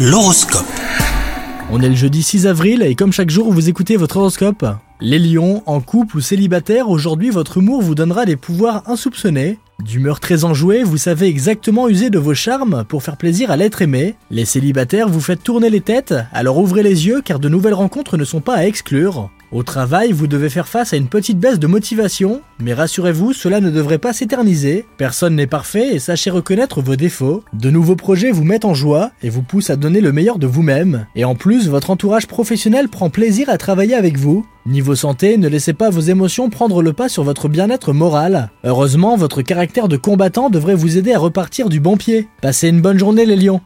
L'horoscope. On est le jeudi 6 avril et comme chaque jour vous écoutez votre horoscope. Les lions, en couple ou célibataire, aujourd'hui votre humour vous donnera des pouvoirs insoupçonnés. D'humeur très enjouée, vous savez exactement user de vos charmes pour faire plaisir à l'être aimé. Les célibataires vous faites tourner les têtes, alors ouvrez les yeux car de nouvelles rencontres ne sont pas à exclure. Au travail, vous devez faire face à une petite baisse de motivation, mais rassurez-vous, cela ne devrait pas s'éterniser. Personne n'est parfait et sachez reconnaître vos défauts. De nouveaux projets vous mettent en joie et vous poussent à donner le meilleur de vous-même. Et en plus, votre entourage professionnel prend plaisir à travailler avec vous. Niveau santé, ne laissez pas vos émotions prendre le pas sur votre bien-être moral. Heureusement, votre caractère de combattant devrait vous aider à repartir du bon pied. Passez une bonne journée les lions